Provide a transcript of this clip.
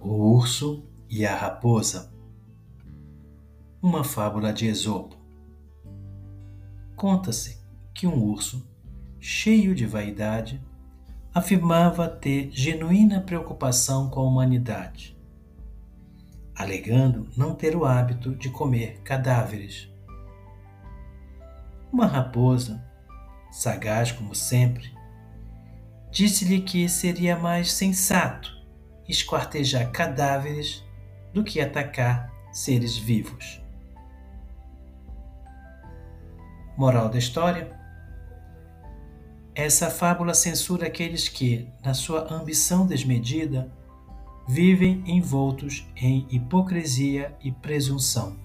O urso e a raposa. Uma fábula de Esopo. Conta-se que um urso, cheio de vaidade, afirmava ter genuína preocupação com a humanidade, alegando não ter o hábito de comer cadáveres. Uma raposa, sagaz como sempre, disse-lhe que seria mais sensato esquartejar cadáveres do que atacar seres vivos. Moral da história: essa fábula censura aqueles que, na sua ambição desmedida, vivem envoltos em hipocrisia e presunção.